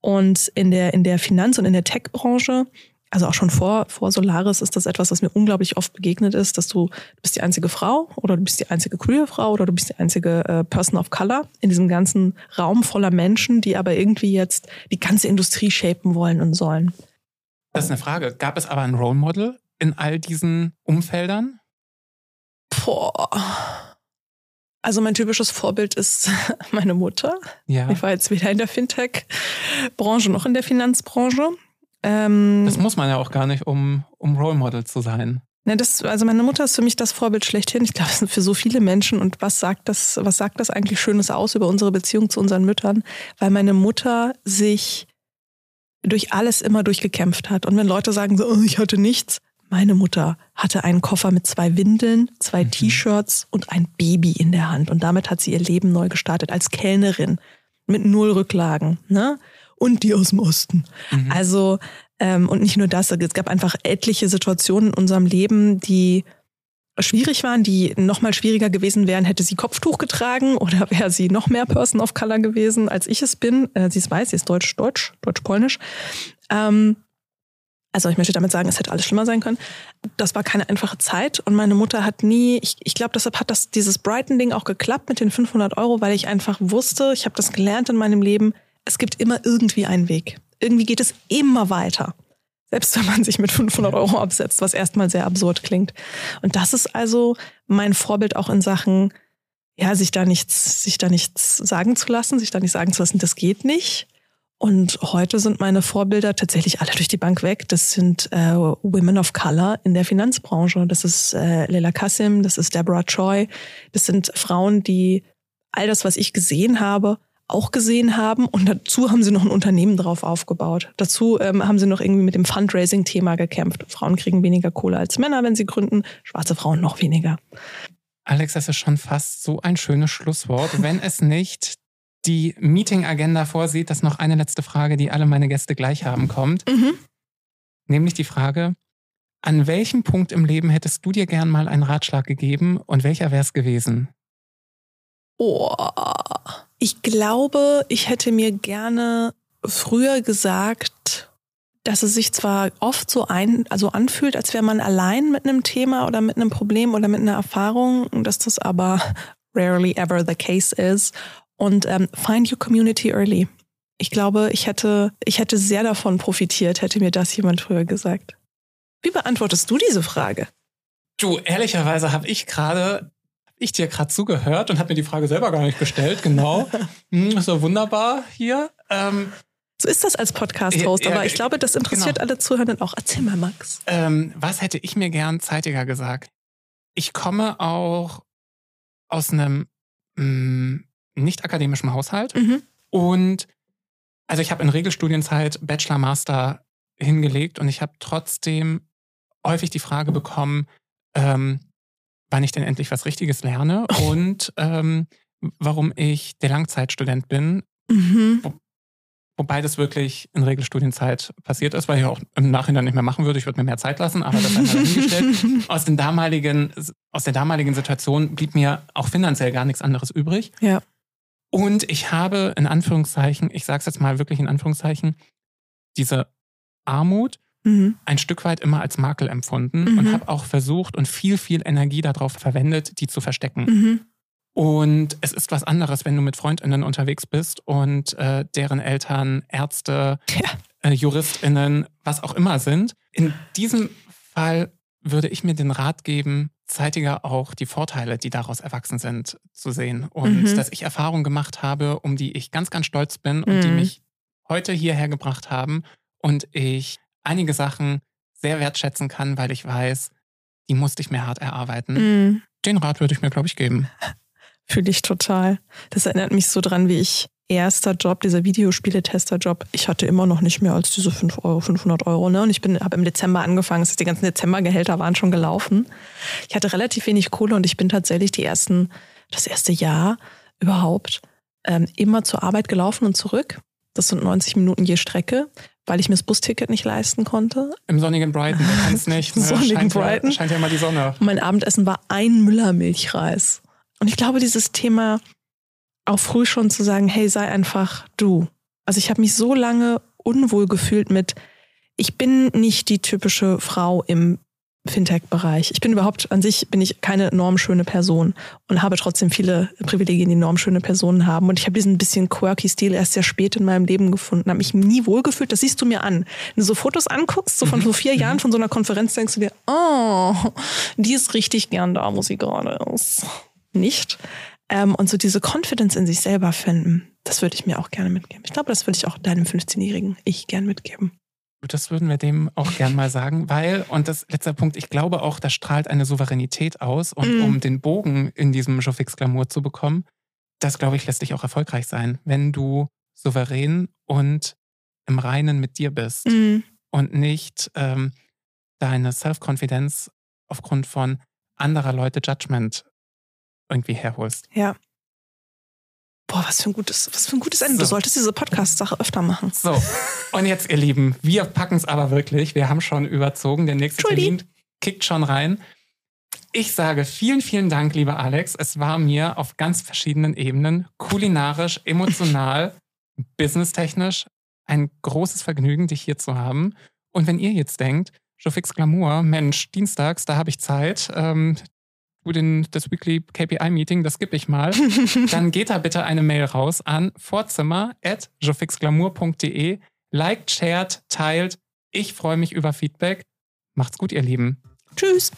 Und in der, in der Finanz- und in der Tech-Branche also auch schon vor, vor Solaris ist das etwas, was mir unglaublich oft begegnet ist, dass du, du bist die einzige Frau oder du bist die einzige queer Frau oder du bist die einzige äh, Person of Color in diesem ganzen Raum voller Menschen, die aber irgendwie jetzt die ganze Industrie shapen wollen und sollen. Das ist eine Frage. Gab es aber ein Role Model in all diesen Umfeldern? Boah. Also mein typisches Vorbild ist meine Mutter. Ja. Ich war jetzt weder in der Fintech-Branche noch in der Finanzbranche. Ähm, das muss man ja auch gar nicht, um, um Role Model zu sein. Ne, das, also meine Mutter ist für mich das Vorbild schlechthin. Ich glaube, es sind für so viele Menschen. Und was sagt das, was sagt das eigentlich Schönes aus über unsere Beziehung zu unseren Müttern? Weil meine Mutter sich durch alles immer durchgekämpft hat. Und wenn Leute sagen so, oh, ich hatte nichts, meine Mutter hatte einen Koffer mit zwei Windeln, zwei mhm. T-Shirts und ein Baby in der Hand. Und damit hat sie ihr Leben neu gestartet als Kellnerin mit null Rücklagen, ne? Und die aus dem Osten. Mhm. Also, ähm, und nicht nur das, es gab einfach etliche Situationen in unserem Leben, die schwierig waren, die noch mal schwieriger gewesen wären, hätte sie Kopftuch getragen oder wäre sie noch mehr Person of Color gewesen, als ich es bin. Äh, sie ist weiß, sie ist deutsch-deutsch, deutsch-polnisch. Ähm, also ich möchte damit sagen, es hätte alles schlimmer sein können. Das war keine einfache Zeit und meine Mutter hat nie, ich, ich glaube, deshalb hat das dieses Brighton-Ding auch geklappt mit den 500 Euro, weil ich einfach wusste, ich habe das gelernt in meinem Leben, es gibt immer irgendwie einen Weg. Irgendwie geht es immer weiter. Selbst wenn man sich mit 500 Euro absetzt, was erstmal sehr absurd klingt. Und das ist also mein Vorbild auch in Sachen, ja, sich da nichts, sich da nichts sagen zu lassen, sich da nicht sagen zu lassen, das geht nicht. Und heute sind meine Vorbilder tatsächlich alle durch die Bank weg. Das sind äh, Women of Color in der Finanzbranche. Das ist äh, Leila Kassim, das ist Deborah Choi. Das sind Frauen, die all das, was ich gesehen habe, auch gesehen haben. Und dazu haben sie noch ein Unternehmen drauf aufgebaut. Dazu ähm, haben sie noch irgendwie mit dem Fundraising-Thema gekämpft. Frauen kriegen weniger Kohle als Männer, wenn sie gründen. Schwarze Frauen noch weniger. Alex, das ist schon fast so ein schönes Schlusswort, wenn es nicht die Meeting-Agenda vorsieht, dass noch eine letzte Frage, die alle meine Gäste gleich haben, kommt. Mhm. Nämlich die Frage, an welchem Punkt im Leben hättest du dir gern mal einen Ratschlag gegeben und welcher wäre es gewesen? Oh, ich glaube, ich hätte mir gerne früher gesagt, dass es sich zwar oft so ein, also anfühlt, als wäre man allein mit einem Thema oder mit einem Problem oder mit einer Erfahrung, dass das aber rarely ever the case is und ähm, find your community early. Ich glaube, ich hätte, ich hätte sehr davon profitiert, hätte mir das jemand früher gesagt. Wie beantwortest du diese Frage? Du, ehrlicherweise habe ich gerade, ich dir gerade zugehört und habe mir die Frage selber gar nicht gestellt. Genau. hm, so wunderbar hier. Ähm, so ist das als Podcast-Host, ja, aber ich glaube, das interessiert genau. alle Zuhörenden auch. Erzähl mal, Max. Ähm, was hätte ich mir gern zeitiger gesagt? Ich komme auch aus einem mh, mm, nicht akademischem Haushalt. Mhm. Und also ich habe in Regelstudienzeit Bachelor, Master hingelegt und ich habe trotzdem häufig die Frage bekommen, ähm, wann ich denn endlich was Richtiges lerne und ähm, warum ich der Langzeitstudent bin. Mhm. Wo, wobei das wirklich in Regelstudienzeit passiert ist, weil ich auch im Nachhinein nicht mehr machen würde. Ich würde mir mehr Zeit lassen, aber das einmal hingestellt. aus, den damaligen, aus der damaligen Situation blieb mir auch finanziell gar nichts anderes übrig. Ja. Und ich habe in Anführungszeichen, ich sage es jetzt mal wirklich in Anführungszeichen, diese Armut mhm. ein Stück weit immer als Makel empfunden mhm. und habe auch versucht und viel, viel Energie darauf verwendet, die zu verstecken. Mhm. Und es ist was anderes, wenn du mit Freundinnen unterwegs bist und äh, deren Eltern Ärzte, ja. äh, Juristinnen, was auch immer sind. In diesem Fall würde ich mir den Rat geben, zeitiger auch die Vorteile, die daraus erwachsen sind, zu sehen. Und mhm. dass ich Erfahrungen gemacht habe, um die ich ganz, ganz stolz bin und mhm. die mich heute hierher gebracht haben. Und ich einige Sachen sehr wertschätzen kann, weil ich weiß, die musste ich mir hart erarbeiten. Mhm. Den Rat würde ich mir, glaube ich, geben. Fühle ich total. Das erinnert mich so dran, wie ich erster Job, dieser Videospiele-Tester-Job, ich hatte immer noch nicht mehr als diese 5 Euro, 500 Euro. Ne? Und ich habe im Dezember angefangen, das heißt, die ganzen Dezembergehälter waren schon gelaufen. Ich hatte relativ wenig Kohle und ich bin tatsächlich die ersten, das erste Jahr überhaupt ähm, immer zur Arbeit gelaufen und zurück. Das sind 90 Minuten je Strecke, weil ich mir das Busticket nicht leisten konnte. Im sonnigen Brighton, du kannst nicht. Ne? sonnigen scheint Brighton. Ja, scheint ja mal die Sonne. Mein Abendessen war ein Müller-Milchreis. Und ich glaube, dieses Thema auch früh schon zu sagen, hey, sei einfach du. Also ich habe mich so lange unwohl gefühlt mit, ich bin nicht die typische Frau im Fintech-Bereich. Ich bin überhaupt an sich bin ich keine normschöne Person und habe trotzdem viele Privilegien, die normschöne Personen haben. Und ich habe diesen bisschen quirky Stil erst sehr spät in meinem Leben gefunden, habe mich nie wohlgefühlt. Das siehst du mir an. Wenn du so Fotos anguckst, so von mhm. so vier Jahren mhm. von so einer Konferenz, denkst du dir, oh, die ist richtig gern da, wo sie gerade ist. Nicht. Ähm, und so diese Confidence in sich selber finden, das würde ich mir auch gerne mitgeben. Ich glaube, das würde ich auch deinem 15-jährigen Ich gern mitgeben. Das würden wir dem auch gern mal sagen, weil, und das letzter Punkt, ich glaube auch, das strahlt eine Souveränität aus. Und mm. um den Bogen in diesem Jofix Glamour zu bekommen, das, glaube ich, lässt dich auch erfolgreich sein, wenn du souverän und im Reinen mit dir bist mm. und nicht ähm, deine Self-Confidence aufgrund von anderer Leute Judgment irgendwie herholst. Ja. Boah, was für ein gutes, was für ein gutes Ende. So. Du solltest diese Podcast-Sache öfter machen. So, und jetzt, ihr Lieben, wir packen es aber wirklich. Wir haben schon überzogen. Der nächste Termin kickt schon rein. Ich sage vielen, vielen Dank, lieber Alex. Es war mir auf ganz verschiedenen Ebenen, kulinarisch, emotional, businesstechnisch, ein großes Vergnügen, dich hier zu haben. Und wenn ihr jetzt denkt, Jofix Glamour, Mensch, dienstags, da habe ich Zeit, ähm, den, das Weekly KPI-Meeting, das gebe ich mal, dann geht da bitte eine Mail raus an vorzimmer.jofixglamour.de. Liked, shared, teilt. Ich freue mich über Feedback. Macht's gut, ihr Lieben. Tschüss.